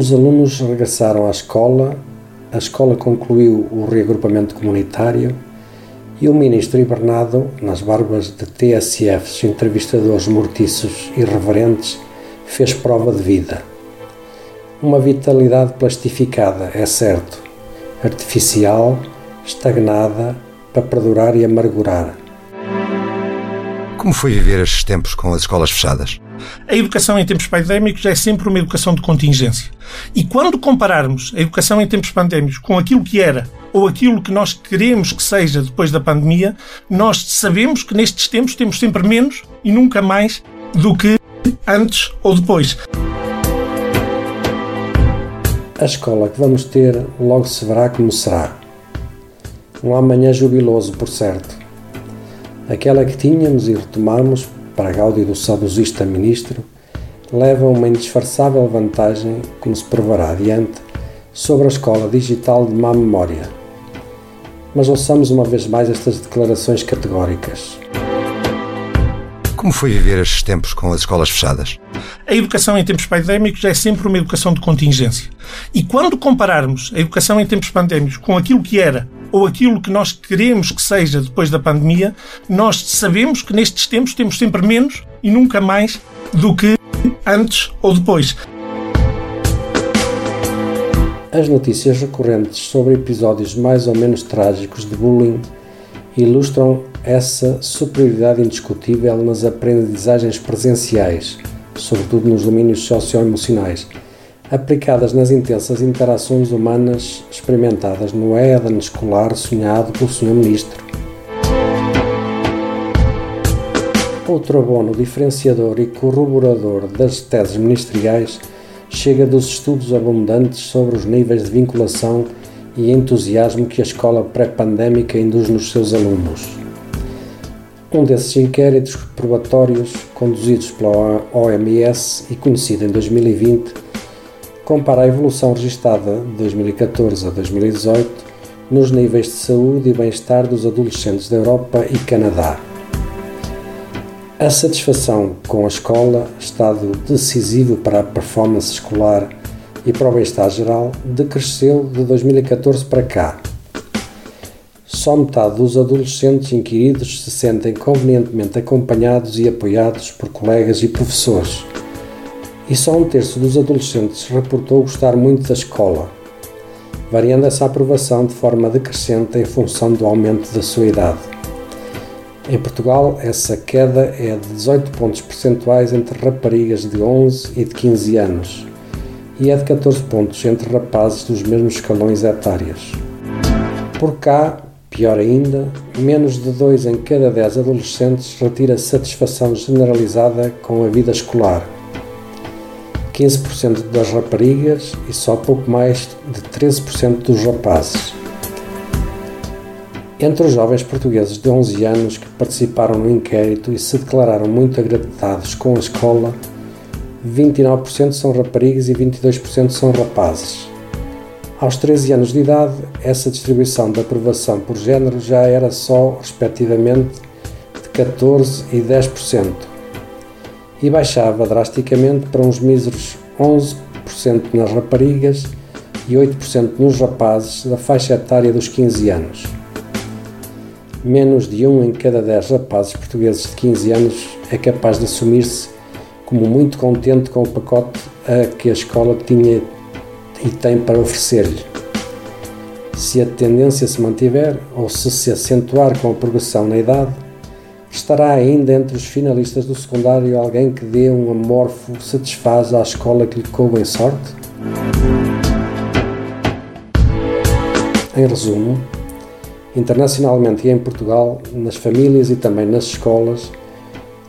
Os alunos regressaram à escola, a escola concluiu o reagrupamento comunitário e o ministro hibernado, nas barbas de TSFs, entrevistadores mortiços e reverentes, fez prova de vida. Uma vitalidade plastificada, é certo, artificial, estagnada, para perdurar e amargurar. Como foi viver estes tempos com as escolas fechadas? A educação em tempos pandémicos é sempre uma educação de contingência. E quando compararmos a educação em tempos pandémicos com aquilo que era ou aquilo que nós queremos que seja depois da pandemia, nós sabemos que nestes tempos temos sempre menos e nunca mais do que antes ou depois. A escola que vamos ter logo se verá como será. Um amanhã jubiloso, por certo. Aquela que tínhamos e retomamos, para a gáudio do saudosista ministro, leva uma indisfarçável vantagem, como se provará adiante, sobre a escola digital de má memória. Mas ouçamos uma vez mais estas declarações categóricas. Como foi viver estes tempos com as escolas fechadas? A educação em tempos pandémicos é sempre uma educação de contingência. E quando compararmos a educação em tempos pandémicos com aquilo que era ou aquilo que nós queremos que seja depois da pandemia, nós sabemos que nestes tempos temos sempre menos e nunca mais do que antes ou depois. As notícias recorrentes sobre episódios mais ou menos trágicos de bullying ilustram essa superioridade indiscutível nas aprendizagens presenciais, sobretudo nos domínios socioemocionais, aplicadas nas intensas interações humanas experimentadas no Éden escolar sonhado pelo Sr. Ministro. Outro abono diferenciador e corroborador das teses ministeriais chega dos estudos abundantes sobre os níveis de vinculação e entusiasmo que a escola pré-pandémica induz nos seus alunos. Um desses inquéritos probatórios, conduzidos pela OMS e conhecido em 2020, compara a evolução registada de 2014 a 2018 nos níveis de saúde e bem-estar dos adolescentes da Europa e Canadá. A satisfação com a escola, estado decisivo para a performance escolar e para o bem-estar geral, decresceu de 2014 para cá. Só metade dos adolescentes inquiridos se sentem convenientemente acompanhados e apoiados por colegas e professores e só um terço dos adolescentes reportou gostar muito da escola, variando essa aprovação de forma decrescente em função do aumento da sua idade. Em Portugal, essa queda é de 18 pontos percentuais entre raparigas de 11 e de 15 anos e é de 14 pontos entre rapazes dos mesmos escalões etários. Por cá, pior ainda, menos de 2 em cada 10 adolescentes retira satisfação generalizada com a vida escolar 15% das raparigas e só pouco mais de 13% dos rapazes. Entre os jovens portugueses de 11 anos que participaram no inquérito e se declararam muito agradecidos com a escola, 29% são raparigas e 22% são rapazes. Aos 13 anos de idade, essa distribuição de aprovação por género já era só, respectivamente, de 14% e 10% e baixava drasticamente para uns míseros 11% nas raparigas e 8% nos rapazes da faixa etária dos 15 anos. Menos de um em cada 10 rapazes portugueses de 15 anos é capaz de assumir-se como muito contente com o pacote a que a escola tinha e tem para oferecer-lhe. Se a tendência se mantiver ou se se acentuar com a progressão na idade, Estará ainda entre os finalistas do secundário alguém que dê um amorfo satisfaz à escola que lhe coube em sorte? Em resumo, internacionalmente e em Portugal, nas famílias e também nas escolas,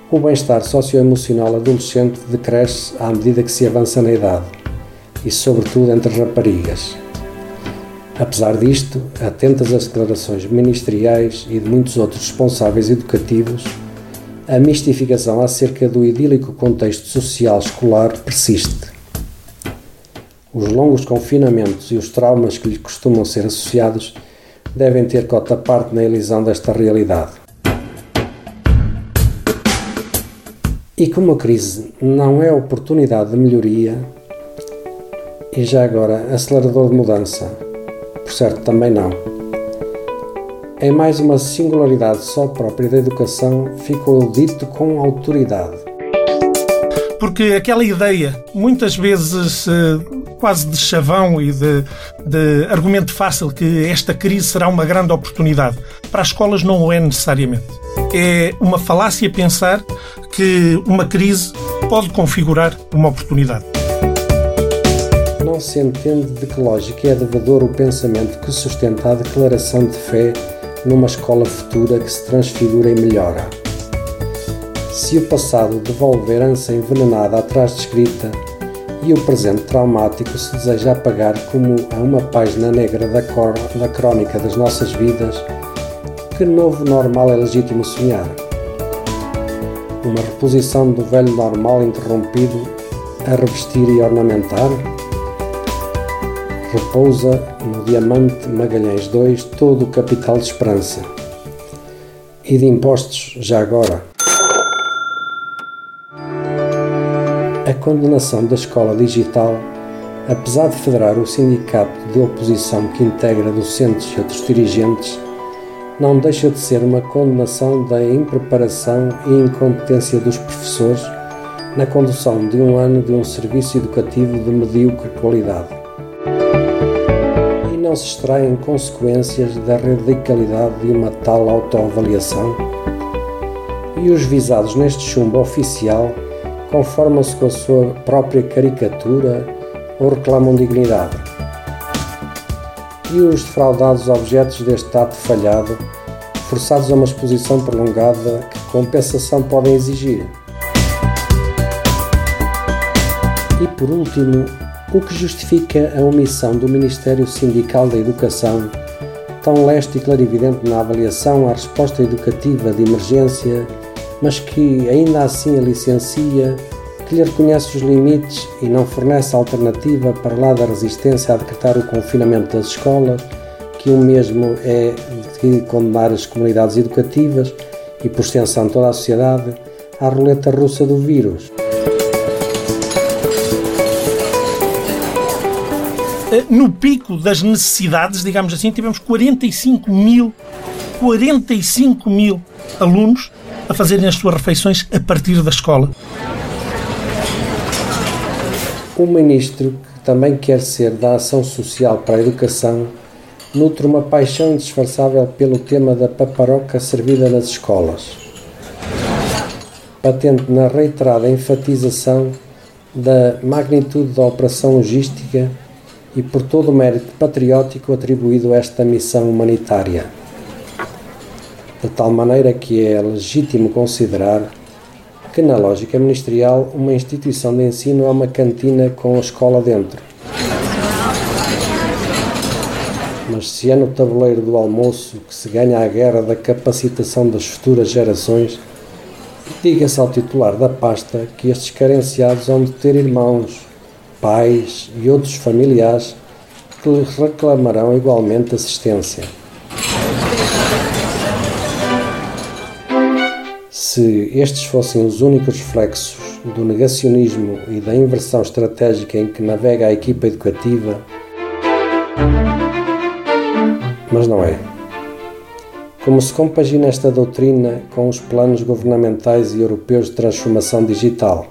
o bem-estar socioemocional adolescente decresce à medida que se avança na idade, e sobretudo entre raparigas. Apesar disto, atentas às declarações ministeriais e de muitos outros responsáveis educativos, a mistificação acerca do idílico contexto social escolar persiste. Os longos confinamentos e os traumas que lhe costumam ser associados devem ter cota parte na elisão desta realidade. E como a crise não é oportunidade de melhoria, e já agora acelerador de mudança, por certo também não. Em mais uma singularidade só própria da educação, ficou dito com autoridade. Porque aquela ideia, muitas vezes eh, quase de chavão e de, de argumento fácil que esta crise será uma grande oportunidade. Para as escolas não o é necessariamente. É uma falácia pensar que uma crise pode configurar uma oportunidade. Se entende de que lógica é devador o pensamento que sustenta a declaração de fé numa escola futura que se transfigura e melhora. Se o passado devolve herança envenenada atrás escrita, e o presente traumático se deseja apagar como a uma página negra da, cor, da crónica das nossas vidas, que novo normal é legítimo sonhar? Uma reposição do velho normal interrompido a revestir e ornamentar? Repousa no diamante Magalhães 2 todo o capital de esperança. E de impostos, já agora. A condenação da escola digital, apesar de federar o sindicato de oposição que integra docentes e outros dirigentes, não deixa de ser uma condenação da impreparação e incompetência dos professores na condução de um ano de um serviço educativo de medíocre qualidade. Não se extraem consequências da radicalidade de uma tal autoavaliação? E os visados neste chumbo oficial conformam-se com a sua própria caricatura ou reclamam dignidade. E os defraudados objetos deste ato falhado, forçados a uma exposição prolongada, que compensação podem exigir? E por último, o que justifica a omissão do Ministério Sindical da Educação, tão leste e clarividente na avaliação à resposta educativa de emergência mas que ainda assim a licencia, que lhe reconhece os limites e não fornece alternativa para lá da resistência a decretar o confinamento das escolas, que o mesmo é de condenar as comunidades educativas e, por extensão, toda a sociedade à roleta russa do vírus. No pico das necessidades, digamos assim, tivemos 45 mil, 45 mil alunos a fazerem as suas refeições a partir da escola. O ministro, que também quer ser da ação social para a educação, nutre uma paixão indisfarçável pelo tema da paparoca servida nas escolas, patente na reiterada enfatização da magnitude da operação logística e por todo o mérito patriótico atribuído a esta missão humanitária de tal maneira que é legítimo considerar que, na lógica ministerial, uma instituição de ensino é uma cantina com a escola dentro. Mas se é no tabuleiro do almoço que se ganha a guerra da capacitação das futuras gerações, diga-se ao titular da pasta que estes carenciados hão de ter irmãos, pais e outros familiares que lhes reclamarão igualmente assistência. Se estes fossem os únicos reflexos do negacionismo e da inversão estratégica em que navega a equipa educativa, mas não é. Como se compagina esta doutrina com os planos governamentais e europeus de transformação digital?